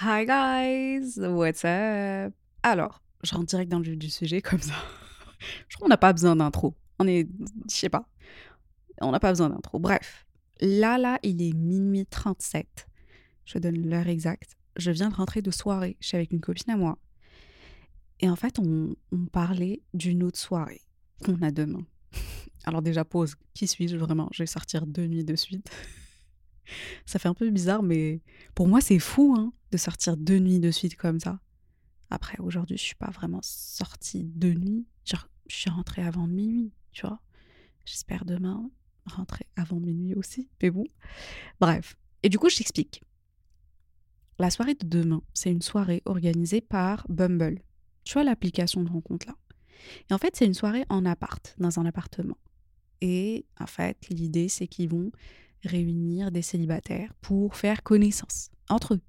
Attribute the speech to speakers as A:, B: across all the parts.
A: Hi guys, what's up? Alors, je rentre direct dans le vif du sujet comme ça. je crois qu'on n'a pas besoin d'intro. On est, je sais pas. On n'a pas besoin d'intro. Bref, là, là, il est minuit 37. Je donne l'heure exacte. Je viens de rentrer de soirée. Je suis avec une copine à moi. Et en fait, on, on parlait d'une autre soirée qu'on a demain. Alors déjà, pause. Qui suis-je vraiment? Je vais sortir deux nuits de suite. ça fait un peu bizarre, mais pour moi, c'est fou hein, de sortir deux nuits de suite comme ça. Après, aujourd'hui, je suis pas vraiment sortie de nuit. Je suis rentrée avant minuit, tu vois. J'espère demain rentrer avant minuit aussi, mais bon. Bref. Et du coup, je t'explique. La soirée de demain, c'est une soirée organisée par Bumble. Tu vois l'application de rencontre là? Et en fait, c'est une soirée en appart, dans un appartement. Et en fait, l'idée, c'est qu'ils vont réunir des célibataires pour faire connaissance entre eux.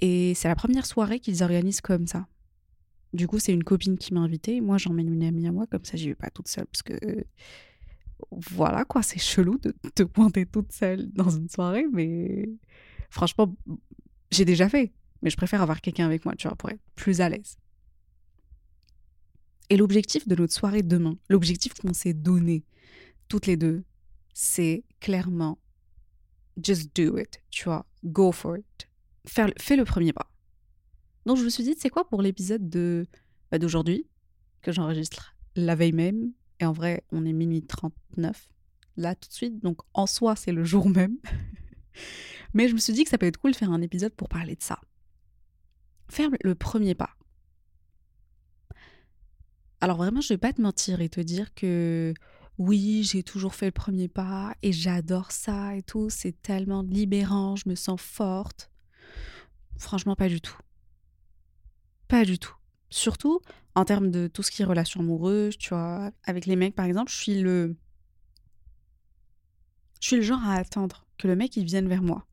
A: Et c'est la première soirée qu'ils organisent comme ça. Du coup, c'est une copine qui m'a invitée. Moi, j'emmène une amie à moi, comme ça, j'y vais pas toute seule. Parce que, voilà, quoi, c'est chelou de te pointer toute seule dans une soirée. Mais franchement, j'ai déjà fait. Mais je préfère avoir quelqu'un avec moi, tu vois, pour être plus à l'aise. Et l'objectif de notre soirée demain, l'objectif qu'on s'est donné toutes les deux, c'est clairement just do it, tu vois, go for it. Fais le premier pas. Donc je me suis dit, c'est quoi pour l'épisode de bah, d'aujourd'hui que j'enregistre? La veille même et en vrai, on est minuit 39 là tout de suite, donc en soi, c'est le jour même. Mais je me suis dit que ça peut être cool de faire un épisode pour parler de ça. Faire le premier pas. Alors vraiment, je vais pas te mentir et te dire que oui, j'ai toujours fait le premier pas et j'adore ça et tout, c'est tellement libérant, je me sens forte. Franchement, pas du tout. Pas du tout. Surtout en termes de tout ce qui est relation amoureuse, tu vois, avec les mecs par exemple, je suis le je suis le genre à attendre que le mec il vienne vers moi.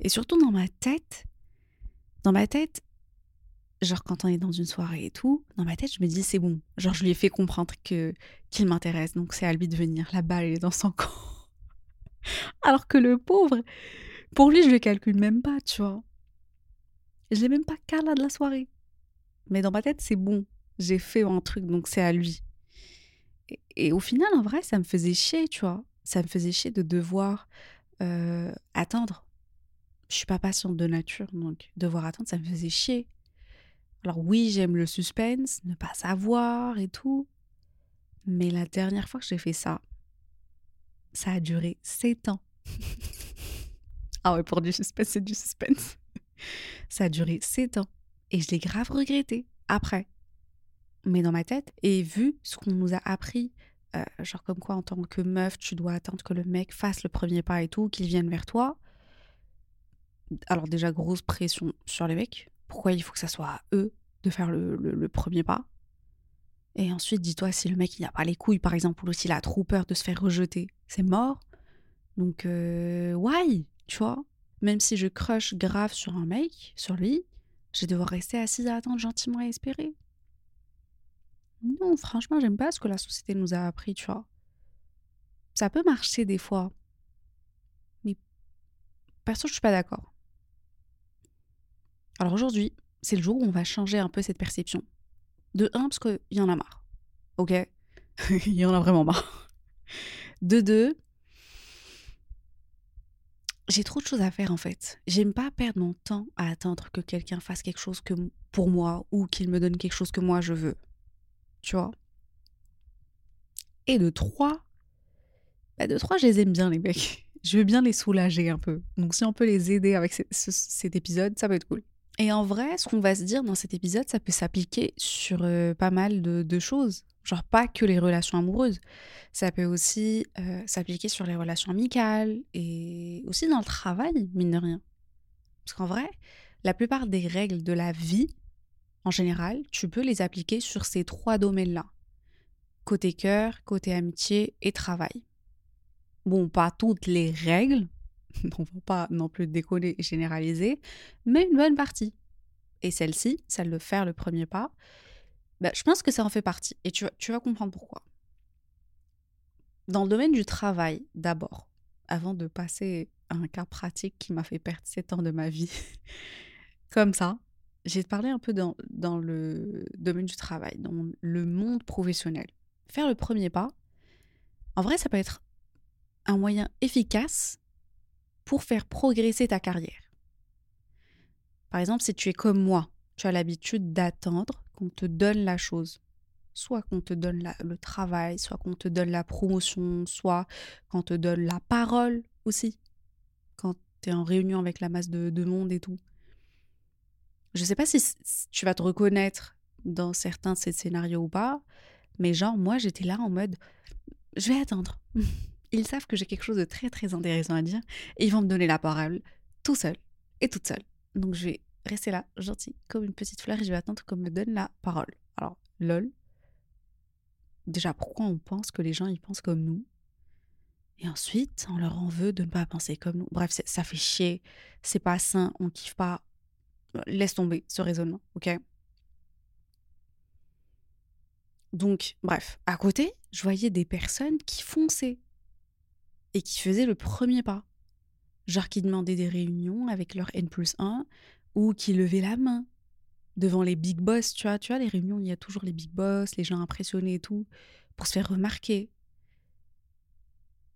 A: Et surtout dans ma tête, dans ma tête, genre quand on est dans une soirée et tout, dans ma tête, je me dis c'est bon. Genre je lui ai fait comprendre que qu'il m'intéresse, donc c'est à lui de venir. La balle est dans son camp. Alors que le pauvre, pour lui, je le calcule même pas, tu vois. Je l'ai même pas là de la soirée. Mais dans ma tête, c'est bon. J'ai fait un truc, donc c'est à lui. Et, au final, en vrai, ça me faisait chier, tu vois. Ça me faisait chier de devoir euh, attendre. Je suis pas patiente de nature, donc devoir attendre, ça me faisait chier. Alors oui, j'aime le suspense, ne pas savoir et tout. Mais la dernière fois que j'ai fait ça, ça a duré sept ans. ah ouais, pour du suspense, c'est du suspense. Ça a duré sept ans. Et je l'ai grave regretté après. Mais dans ma tête, et vu ce qu'on nous a appris, euh, genre comme quoi en tant que meuf, tu dois attendre que le mec fasse le premier pas et tout, qu'il vienne vers toi. Alors déjà, grosse pression sur les mecs, pourquoi il faut que ça soit à eux de faire le, le, premier pas? Et ensuite, dis-toi, si le mec il n'a pas les couilles, par exemple, ou s'il a trop peur de se faire rejeter, c'est mort. Donc, euh, why? Tu vois? Même si je crush grave sur un mec, sur lui, je vais devoir rester assise à attendre gentiment et espérer. Non, franchement, j'aime pas ce que la société nous a appris, tu vois. Ça peut marcher des fois. Mais perso, je suis pas d'accord. Alors aujourd'hui, c'est le jour où on va changer un peu cette perception. De un, parce qu'il y en a marre. Ok? Il y en a vraiment marre. De deux, j'ai trop de choses à faire en fait. J'aime pas perdre mon temps à attendre que quelqu'un fasse quelque chose que pour moi ou qu'il me donne quelque chose que moi je veux. Tu vois? Et de trois, bah de trois, je les aime bien les mecs. Je veux bien les soulager un peu. Donc si on peut les aider avec cet épisode, ça peut être cool. Et en vrai, ce qu'on va se dire dans cet épisode, ça peut s'appliquer sur euh, pas mal de, de choses. Genre pas que les relations amoureuses. Ça peut aussi euh, s'appliquer sur les relations amicales et aussi dans le travail, mine de rien. Parce qu'en vrai, la plupart des règles de la vie, en général, tu peux les appliquer sur ces trois domaines-là. Côté cœur, côté amitié et travail. Bon, pas toutes les règles, on va pas non plus déconner et généraliser, mais une bonne partie. Et celle-ci, celle de faire le premier pas, bah, je pense que ça en fait partie. Et tu, vas comprendre pourquoi. Dans le domaine du travail, d'abord, avant de passer à un cas pratique qui m'a fait perdre 7 ans de ma vie, comme ça, j'ai parlé un peu dans, dans le domaine du travail, dans le monde professionnel. Faire le premier pas, en vrai, ça peut être un moyen efficace pour faire progresser ta carrière. Par exemple, si tu es comme moi, tu as l'habitude d'attendre qu'on te donne la chose. Soit qu'on te donne le travail, soit qu'on te donne la promotion, soit qu'on te donne la parole aussi, quand tu es en réunion avec la masse de, de monde et tout. Je ne sais pas si tu vas te reconnaître dans certains de ces scénarios ou pas, mais genre, moi, j'étais là en mode, je vais attendre. Ils savent que j'ai quelque chose de très, très intéressant à dire et ils vont me donner la parole tout seul et toute seule. Donc, je vais rester là, gentil, comme une petite fleur et je vais attendre qu'on me donne la parole. Alors, lol. Déjà, pourquoi on pense que les gens, ils pensent comme nous? Et ensuite, on leur en veut de ne pas penser comme nous. Bref, ça fait chier. C'est pas sain, on kiffe pas. Laisse tomber ce raisonnement, ok? Donc, bref, à côté, je voyais des personnes qui fonçaient et qui faisaient le premier pas. Genre qui demandaient des réunions avec leur N plus 1 ou qui levaient la main devant les big boss, tu vois, tu vois, les réunions, il y a toujours les big boss, les gens impressionnés et tout, pour se faire remarquer.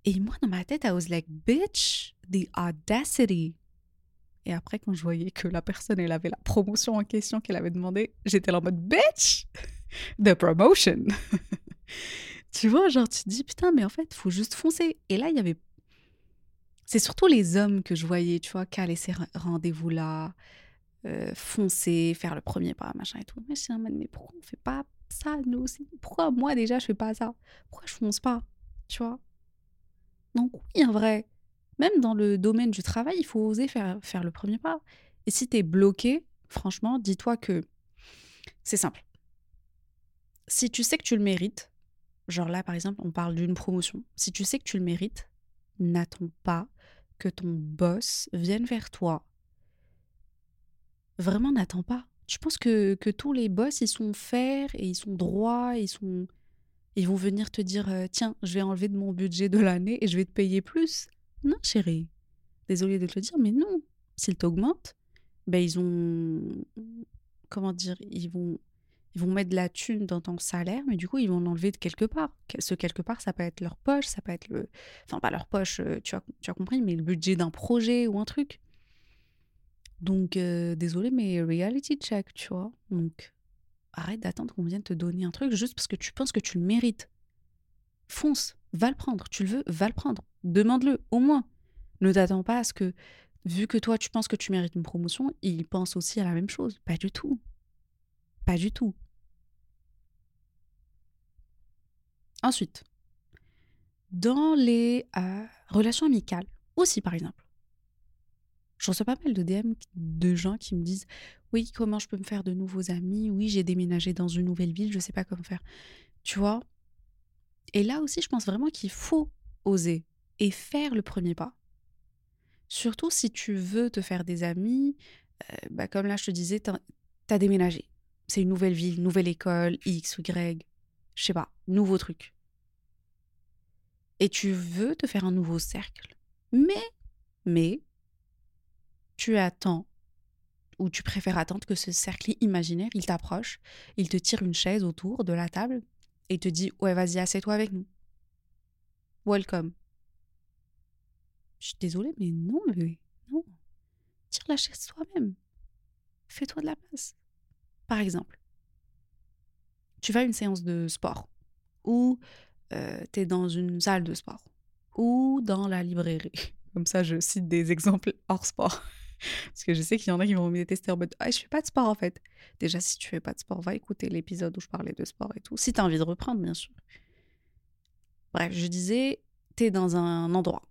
A: Et moi, dans ma tête, I was like, bitch, the audacity. Et après, quand je voyais que la personne, elle avait la promotion en question qu'elle avait demandé, j'étais là en mode, bitch, the promotion. tu vois, genre, tu te dis, putain, mais en fait, faut juste foncer. Et là, il y avait. C'est surtout les hommes que je voyais, tu vois, caler ces rendez-vous-là, euh, foncer, faire le premier pas, machin et tout. Mais je suis en mode, mais pourquoi on fait pas ça, nous Pourquoi moi, déjà, je fais pas ça? Pourquoi je fonce pas? Tu vois? Donc, oui, en vrai, même dans le domaine du travail, il faut oser faire, faire le premier pas. Et si tu es bloqué, franchement, dis-toi que c'est simple. Si tu sais que tu le mérites, genre là par exemple, on parle d'une promotion, si tu sais que tu le mérites, n'attends pas que ton boss vienne vers toi. Vraiment, n'attends pas. Tu penses que, que tous les boss, ils sont fers et ils sont droits, ils sont... Ils vont venir te dire, euh, tiens, je vais enlever de mon budget de l'année et je vais te payer plus? Non, chérie. Désolée de te le dire, mais non. S'ils t'augmentent, ben ils ont. Comment dire Ils vont. Ils vont mettre de la thune dans ton salaire, mais du coup, ils vont l'enlever de quelque part. Ce quelque part, ça peut être leur poche, ça peut être le. Enfin, pas leur poche, euh, tu as, tu as compris, mais le budget d'un projet ou un truc. Donc, désolé, mais reality check, tu vois. Donc, arrête d'attendre qu'on vienne te donner un truc juste parce que tu penses que tu le mérites. Fonce, va le prendre. Tu le veux, va le prendre. Demande-le, au moins. Ne t'attends pas à ce que, vu que toi, tu penses que tu mérites une promotion, il pense aussi à la même chose. Pas du tout. Pas du tout. Ensuite, dans les euh, relations amicales, aussi par exemple, je reçois pas mal de DM de gens qui me disent Oui, comment je peux me faire de nouveaux amis? Oui, j'ai déménagé dans une nouvelle ville, je sais pas comment faire. Tu vois? Et là aussi, je pense vraiment qu'il faut oser et faire le premier pas. Surtout si tu veux te faire des amis, euh, bah comme là je te disais, t'as as déménagé. C'est une nouvelle ville, nouvelle école, X, Y, je sais pas, nouveau truc. Et tu veux te faire un nouveau cercle. Mais, mais, tu attends, ou tu préfères attendre que ce cercle imaginaire, il t'approche, il te tire une chaise autour de la table et te dit Ouais, vas-y, assieds-toi avec nous. Welcome. Je suis désolée, mais non, bébé. Non. Tire la chaise toi-même. Fais-toi de la place. Par exemple, tu vas à une séance de sport ou euh, tu es dans une salle de sport ou dans la librairie. Comme ça, je cite des exemples hors sport. Parce que je sais qu'il y en a qui vont me détester en mode Ah, je fais pas de sport en fait. Déjà, si tu fais pas de sport, va écouter l'épisode où je parlais de sport et tout. Si tu as envie de reprendre, bien sûr. Bref, je disais, tu es dans un endroit.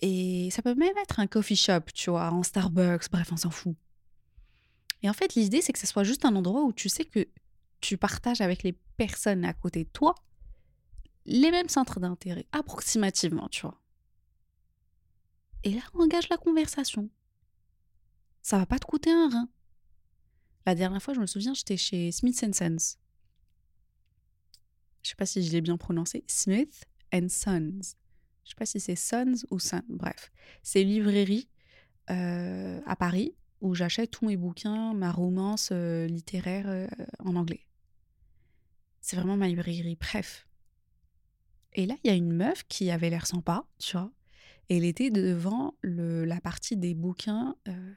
A: Et ça peut même être un coffee shop, tu vois, un Starbucks, bref, on s'en fout. Et en fait, l'idée, c'est que ce soit juste un endroit où tu sais que tu partages avec les personnes à côté de toi les mêmes centres d'intérêt, approximativement, tu vois. Et là, engage la conversation. Ça va pas te coûter un rein. La dernière fois, je me souviens, j'étais chez Smith Sons. Je sais pas si je l'ai bien prononcé. Smith and Sons. Je sais pas si c'est Sons ou Sons. Bref, c'est librairie euh, à Paris où j'achète tous mes bouquins, ma romance euh, littéraire euh, en anglais. C'est vraiment ma librairie. Bref. Et là, il y a une meuf qui avait l'air sympa, tu vois. Et elle était devant le, la partie des bouquins, euh,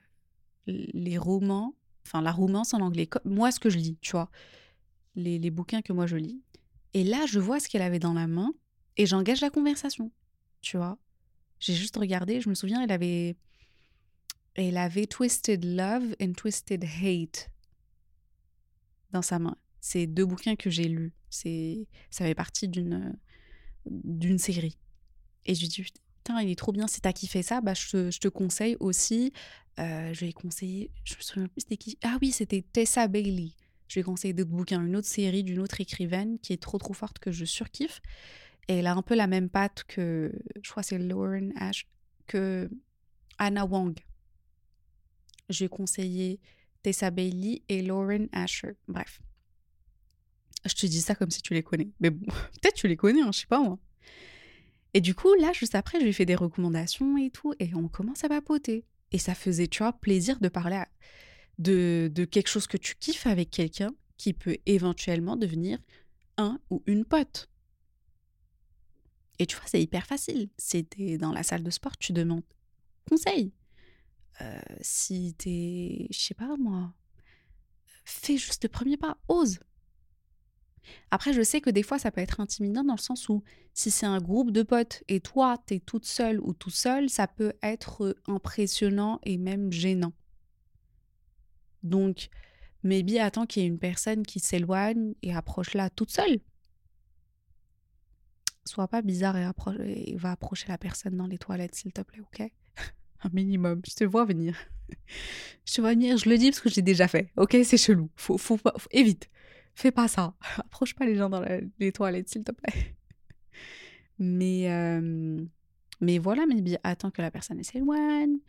A: les romans, enfin la romance en anglais. moi, ce que je lis, tu vois. Les, les bouquins que moi je lis. Et là, je vois ce qu'elle avait dans la main et j'engage la conversation, tu vois. J'ai juste regardé, je me souviens, elle avait, elle avait Twisted Love and Twisted Hate dans sa main. C'est deux bouquins que j'ai lus. C'est, ça fait partie d'une d'une série. Et je lui dis, il est trop bien, c'est toi qui fais ça, bah, je, te, conseille aussi. Euh, je vais conseiller, je me souviens plus c'était qui. Ah oui, c'était Tessa Bailey. Je vais conseiller d'autres bouquins, une autre série d'une autre écrivaine qui est trop trop forte que je surkiffe. Et elle a un peu la même patte que, je crois c'est Lauren Ash, que Anna Wong. Je vais conseiller Tessa Bailey et Lauren Asher. Bref. Je te dis ça comme si tu les connais. Mais peut-être tu les connais, hein, je sais pas moi. Et du coup, là, juste après, je lui ai fait des recommandations et tout, et on commence à papoter. Et ça faisait, tu vois, plaisir de parler de, de quelque chose que tu kiffes avec quelqu'un qui peut éventuellement devenir un ou une pote. Et tu vois, c'est hyper facile. Si t'es dans la salle de sport, tu demandes conseil. Euh, si t'es, je sais pas moi, fais juste le premier pas, ose. Après, je sais que des fois, ça peut être intimidant dans le sens où si c'est un groupe de potes et toi, t'es toute seule ou tout seul, ça peut être impressionnant et même gênant. Donc, maybe attends qu'il y ait une personne qui s'éloigne et approche-la toute seule. Sois pas bizarre et, va approcher la personne dans les toilettes, s'il te plaît, ok? Un minimum. Je te vois venir. je te vois venir, je le dis parce que j'ai déjà fait. Ok, c'est chelou. Faut, faut, faut, évite. Fais pas ça. Approche pas les gens dans les toilettes, s'il te plaît. Mais, mais voilà, mais attends que la personne s'éloigne.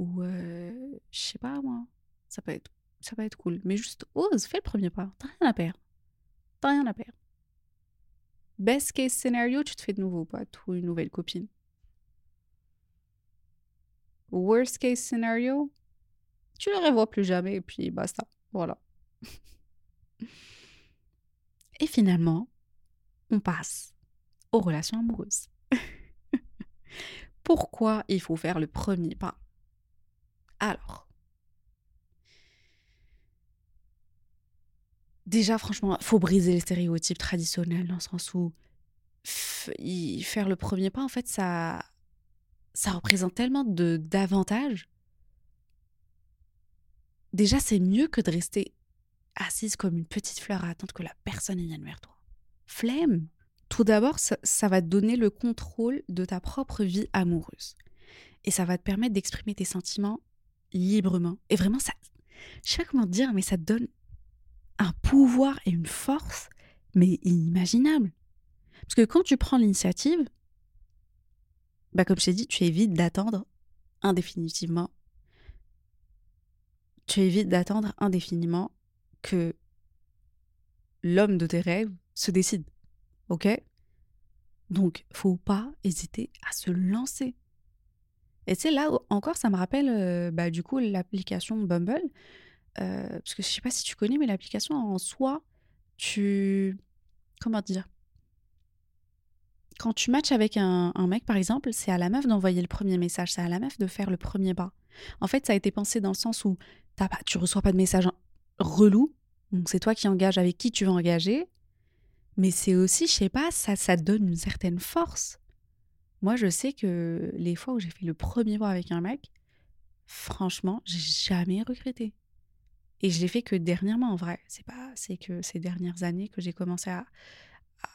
A: Ou, euh, je sais pas, moi. Ça peut, être, cool. Mais juste ose, fais le premier pas. T'as rien à perdre. T'as rien à perdre. Best case scenario, tu te fais de nouveaux potes ou une nouvelle copine. Worst case scenario, tu le revois plus jamais et puis basta. Voilà. Et finalement, on passe aux relations amoureuses. Pourquoi il faut faire le premier pas? Alors, déjà franchement, il faut briser les stéréotypes traditionnels dans le sens où faire le premier pas, en fait, ça, ça représente tellement d'avantages. Déjà, c'est mieux que de rester assise comme une petite fleur à attendre que la personne vienne vers toi. Flemme Tout d'abord, ça, va te donner le contrôle de ta propre vie amoureuse. Et ça va te permettre d'exprimer tes sentiments librement. Et vraiment, ça. Je sais pas comment dire, mais ça te donne un pouvoir et une force, mais inimaginable. Parce que quand tu prends l'initiative, bah comme je t'ai dit, tu évites d'attendre indéfinitivement. Tu évites d'attendre indéfiniment que l'homme de tes rêves se décide. Ok? Donc, faut pas hésiter à se lancer. Et c'est là encore, ça me rappelle euh, bah, du coup l'application Bumble. Euh, parce que je sais pas si tu connais, mais l'application en soi, tu. Comment dire? Quand tu matches avec un, mec, par exemple, c'est à la meuf d'envoyer le premier message, c'est à la meuf de faire le premier pas. En fait, ça a été pensé dans le sens où as pas, tu reçois pas de message relou. Donc c'est toi qui engages avec qui tu veux engager. Mais c'est aussi, je sais pas, ça, ça donne une certaine force. Moi, je sais que les fois où j'ai fait le premier pas avec un mec, franchement, j'ai jamais regretté. Et je l'ai fait que dernièrement, en vrai. C'est pas, c'est que ces dernières années que j'ai commencé à,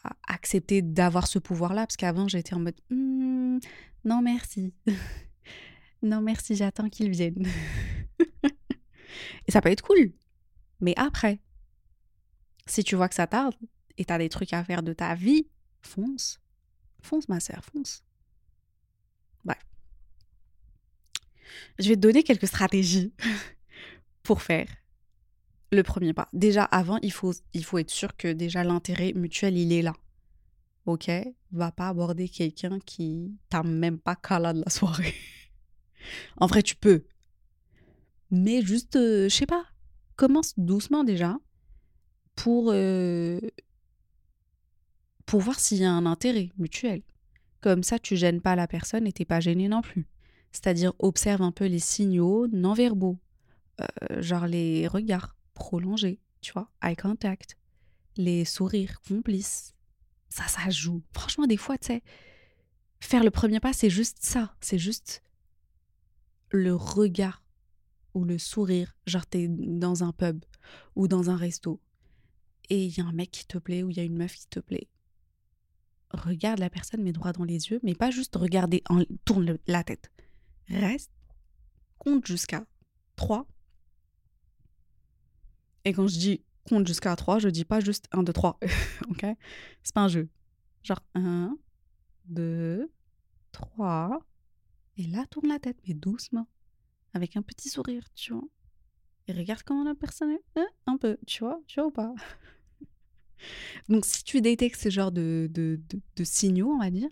A: à accepter d'avoir ce pouvoir-là, parce qu'avant, j'étais en mode «Hmm, non merci, non merci, j'attends qu'ils viennent. et ça peut être cool, mais après, si tu vois que ça tarde et t'as des trucs à faire de ta vie, fonce, fonce ma sœur, fonce. Bref. Je vais te donner quelques stratégies pour faire le premier pas. Déjà, avant, il faut, il faut être sûr que déjà l'intérêt mutuel, il est là. Ok? Va pas aborder quelqu'un qui t'a même pas cala de la soirée. en vrai, tu peux. Mais juste, euh, je sais pas, commence doucement déjà pour, pour voir s'il y a un intérêt mutuel. Comme ça, tu gênes pas la personne et t'es pas gêné non plus. C'est-à-dire, observe un peu les signaux non verbaux, euh, genre les regards prolongés, tu vois, eye contact, les sourires complices. Ça, ça joue. Franchement, des fois, tu sais, faire le premier pas, c'est juste ça. C'est juste le regard ou le sourire. Genre, t'es dans un pub ou dans un resto et il y a un mec qui te plaît ou il y a une meuf qui te plaît. Regarde la personne, mais droit dans les yeux, mais pas juste regarder, en, tourne la tête. Reste, compte jusqu'à 3 et quand je dis compte jusqu'à 3, je dis pas juste 1, 2, 3. ok? C'est pas un jeu. Genre 1, 2, 3. Et là, tourne la tête, mais doucement. Avec un petit sourire, tu vois. Et regarde comment la personne est. Hein, un peu, tu vois Tu vois ou pas? Donc, si tu détectes ce genre de, de, de, signaux, on va dire,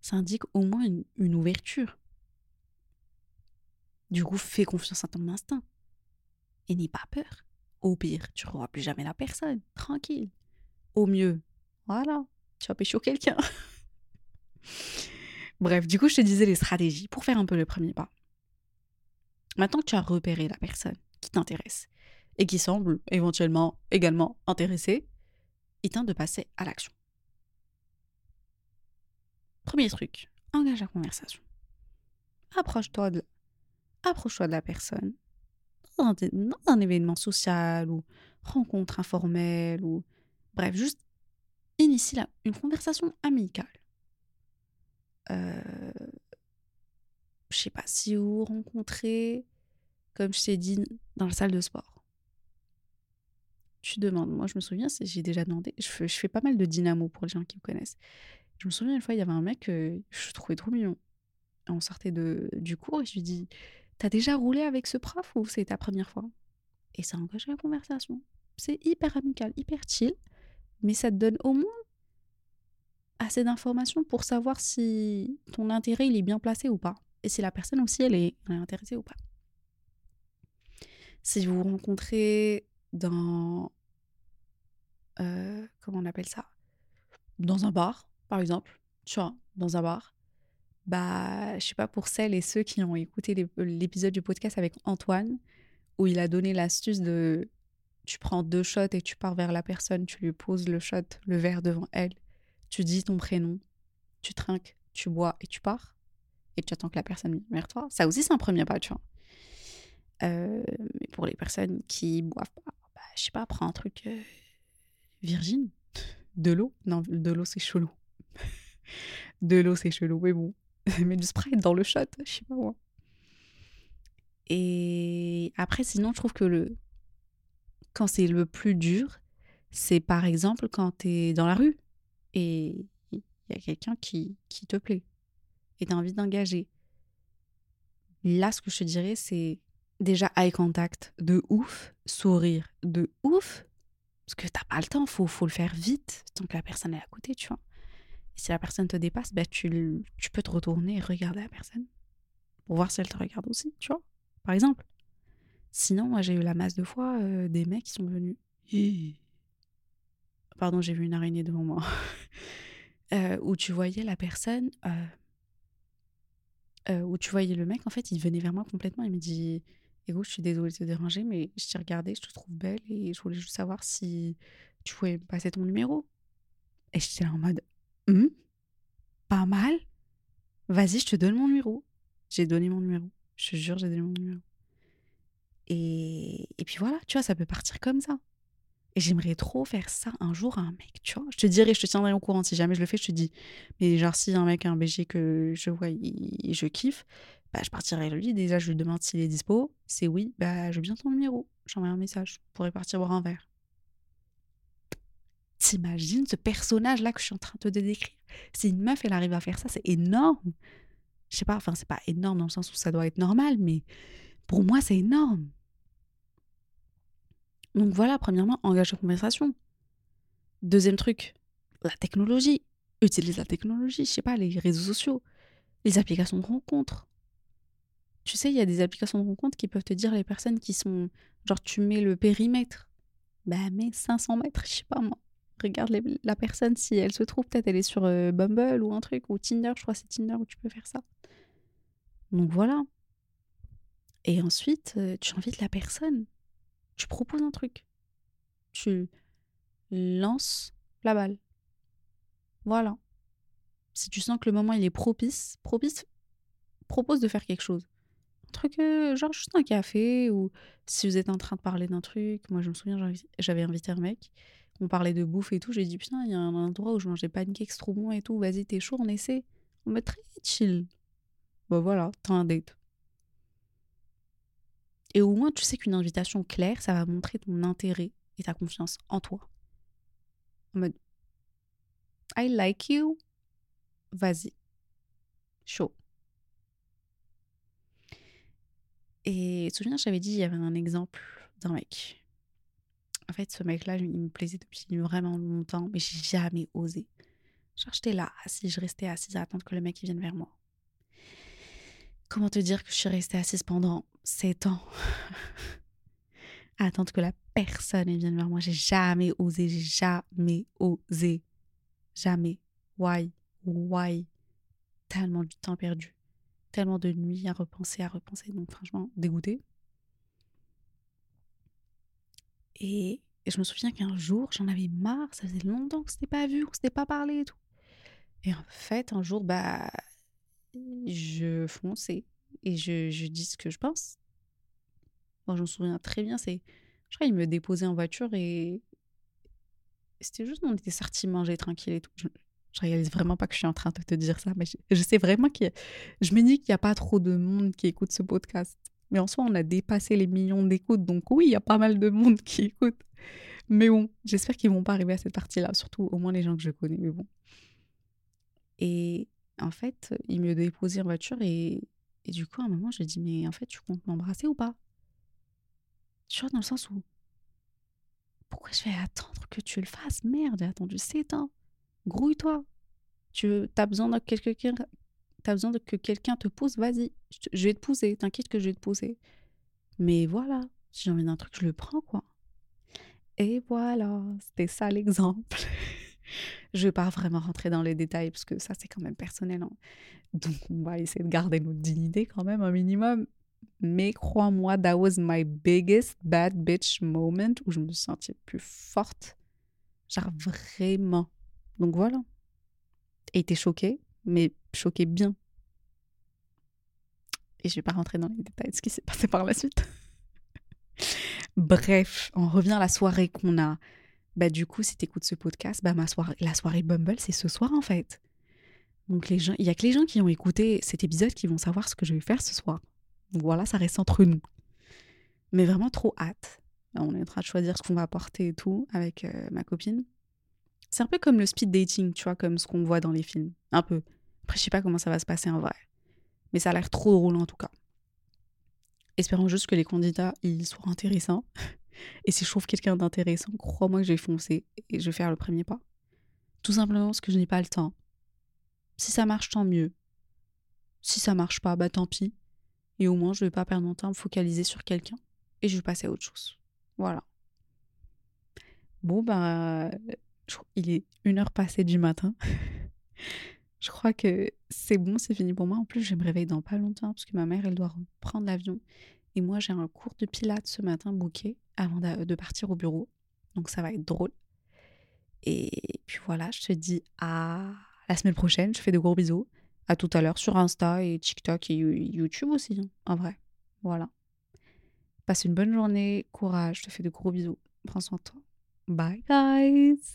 A: ça indique au moins une, une ouverture. Du coup, fais confiance à ton instinct. Et n'aie pas peur. Au pire, tu ne revois plus jamais la personne. Tranquille. Au mieux, voilà, tu vas pécho quelqu'un. Bref, du coup, je te disais les stratégies pour faire un peu le premier pas. Maintenant que tu as repéré la personne qui t'intéresse et qui semble éventuellement également intéressée, il tente de passer à l'action. Premier truc, engage la conversation. Approche-toi de, approche-toi de la personne dans un, événement social ou rencontre informelle ou bref, juste initie une conversation amicale. Euh, je sais pas si vous rencontrez, comme je t'ai dit, dans la salle de sport. Tu demandes. Moi, je me souviens, j'ai déjà demandé. Je fais, pas mal de dynamo pour les gens qui me connaissent. Je me souviens une fois, il y avait un mec que je trouvais trop mignon. On sortait de, du cours et je lui dis T'as déjà roulé avec ce prof ou c'est ta première fois? Et ça engage la conversation. C'est hyper amical, hyper chill, mais ça te donne au moins assez d'informations pour savoir si ton intérêt il est bien placé ou pas. Et si la personne aussi elle est, intéressée ou pas. Si vous vous rencontrez dans... Euh, comment on appelle ça? Dans un bar, par exemple. Tu vois, dans un bar bah, je sais pas, pour celles et ceux qui ont écouté l'épisode du podcast avec Antoine, où il a donné l'astuce de tu prends deux shots et tu pars vers la personne, tu lui poses le shot, le verre devant elle, tu dis ton prénom, tu trinques, tu bois et tu pars, et tu attends que la personne vienne vers toi. Ça aussi, c'est un premier pas, tu vois. Euh, mais pour les personnes qui boivent pas, bah, je sais pas, prends un truc euh, virgin, de l'eau? Non, de l'eau, c'est chelou. de l'eau, c'est chelou, mais bon. mais du Sprite dans le shot, je sais pas moi. Et après, sinon, je trouve que le quand c'est le plus dur, c'est par exemple quand tu es dans la rue et il y a quelqu'un qui, qui te plaît et tu as envie d'engager. Là, ce que je te dirais, c'est déjà eye contact. De ouf, sourire. De ouf, parce que t'as pas le temps, faut, faut le faire vite, tant que la personne est à côté, tu vois. Si la personne te dépasse, bah, tu, tu peux te retourner et regarder la personne. Pour voir si elle te regarde aussi, tu vois, par exemple. Sinon, moi, j'ai eu la masse de fois euh, des mecs qui sont venus. Pardon, j'ai vu une araignée devant moi. Euh, où tu voyais la personne, euh, où tu voyais le mec, en fait, il venait vers moi complètement. Il me dit Écoute, je suis désolée de te déranger, mais je t'ai regardé, je te trouve belle et je voulais juste savoir si tu pouvais me passer ton numéro. Et j'étais là en mode Mmh. Pas mal? Vas-y, je te donne mon numéro. J'ai donné mon numéro. Je te jure, j'ai donné mon numéro. Et, et puis voilà, tu vois, ça peut partir comme ça. Et j'aimerais trop faire ça un jour à un mec, tu vois. Je te dirai, je te tiendrai au courant. Si jamais je le fais, je te dis. Mais genre, si un mec, un BG que je vois et je kiffe, bah, je partirai lui. Déjà, je lui demande s'il est dispo. C'est oui, bah, je veux bien ton numéro. J'envoie un message. On pourrait partir boire un verre. T'imagines ce personnage-là que je suis en train de te décrire? Si une meuf, elle arrive à faire ça, c'est énorme. Je sais pas, enfin, c'est pas énorme dans le sens où ça doit être normal, mais pour moi, c'est énorme. Donc voilà, premièrement, engage la conversation. Deuxième truc, la technologie. Utilise la technologie, je sais pas, les réseaux sociaux, les applications de rencontres. Tu sais, il y a des applications de rencontres qui peuvent te dire les personnes qui sont. Genre, tu mets le périmètre. Bah, mets 500 mètres, je sais pas moi. Regarde la personne si elle se trouve, peut-être elle est sur euh, Bumble ou un truc, ou Tinder, je crois c'est Tinder où tu peux faire ça. Donc voilà. Et ensuite, euh, tu invites la personne tu proposes un truc. Tu lances la balle. Voilà. Si tu sens que le moment il est propice, propice, propose de faire quelque chose. Truc, euh, genre juste un café, ou si vous êtes en train de parler d'un truc. Moi, je me souviens, j'avais invité un mec, on parlait de bouffe et tout. J'ai dit, putain, il y a un endroit où je mangeais pancakes trop bon et tout. Vas-y, t'es chaud, on essaie. On met très chill. Bah voilà, t'as un date. Et au moins, tu sais qu'une invitation claire, ça va montrer ton intérêt et ta confiance en toi. En mode, I like you, vas-y, chaud. Et souviens, j'avais dit, il y avait un exemple d'un mec. En fait, ce mec-là, il me plaisait depuis vraiment longtemps, mais j'ai jamais osé. Genre, j'étais là, assise, je restais assise à attendre que le mec vienne vers moi. Comment te dire que je suis restée assise pendant 7 ans à attendre que la personne vienne vers moi? J'ai jamais osé, j'ai jamais osé. Jamais. Why? Why? Tellement du temps perdu. Tellement de nuits à repenser, à repenser. Donc franchement, dégoûté. Et, je me souviens qu'un jour, j'en avais marre. Ça faisait longtemps que c'était pas vu, qu'on s'était pas parlé et tout. Et en fait, un jour, bah, je fonçais et je, dis ce que je pense. Moi, je me souviens très bien, c'est. Je crois qu'il me déposait en voiture et. C'était juste, on était sortis manger tranquille et tout. Réalise vraiment pas que je suis en train de te dire ça, mais je, sais vraiment que. Je me dis qu'il n'y a pas trop de monde qui écoute ce podcast. Mais en soi, on a dépassé les millions d'écoutes, donc oui, il y a pas mal de monde qui écoute. Mais bon, j'espère qu'ils vont pas arriver à cette partie-là, surtout au moins les gens que je connais, mais bon. Et en fait, il me déposait en voiture et, du coup, à un moment, je dit, mais en fait, tu comptes m'embrasser ou pas? Tu vois, dans le sens où, pourquoi je vais attendre que tu le fasses? Merde, j'ai attendu 7 ans. Grouille-toi. Tu as besoin de quelqu'un T'as besoin de que quelqu'un te pousse, vas-y, je vais te pousser, t'inquiète que je vais te pousser. Mais voilà, si j'ai envie d'un truc, je le prends, quoi. Et voilà, c'était ça l'exemple. je vais pas vraiment rentrer dans les détails parce que ça, c'est quand même personnel. Hein. Donc, on va essayer de garder notre dignité quand même un minimum. Mais crois-moi, that was my biggest bad bitch moment où je me sentais plus forte. Genre vraiment. Donc voilà. Et t'es choquée, mais choquée bien. Et je vais pas rentrer dans les détails de ce qui s'est passé par la suite. Bref, on revient à la soirée qu'on a bah du coup, si tu écoutes ce podcast, bah ma soirée, la soirée Bumble, c'est ce soir en fait. Donc les gens, il y a que les gens qui ont écouté cet épisode qui vont savoir ce que je vais faire ce soir. Donc voilà, ça reste entre nous. Mais vraiment trop hâte. On est en train de choisir ce qu'on va apporter et tout avec euh, ma copine. C'est un peu comme le speed dating, tu vois, comme ce qu'on voit dans les films. Un peu. Après, je sais pas comment ça va se passer en vrai. Mais ça a l'air trop drôle en tout cas. Espérons juste que les candidats, ils soient intéressants. Et si je trouve quelqu'un d'intéressant, crois-moi que je vais foncer et je vais faire le premier pas. Tout simplement parce que je n'ai pas le temps. Si ça marche, tant mieux. Si ça marche pas, bah tant pis. Et au moins, je vais pas perdre mon temps à me focaliser sur quelqu'un et je vais passer à autre chose. Voilà. Bon, bah, il est une heure passée du matin. je crois que c'est bon, c'est fini pour moi. En plus, je me réveiller dans pas longtemps parce que ma mère, elle doit reprendre l'avion. Et moi, j'ai un cours de pilates ce matin booké avant de partir au bureau. Donc ça va être drôle. Et puis voilà, je te dis à la semaine prochaine. Je fais de gros bisous. À tout à l'heure sur Insta et TikTok et YouTube aussi, hein, en vrai. Voilà. Passe une bonne journée, courage, je te fais de gros bisous. Prends soin de toi. Bye guys.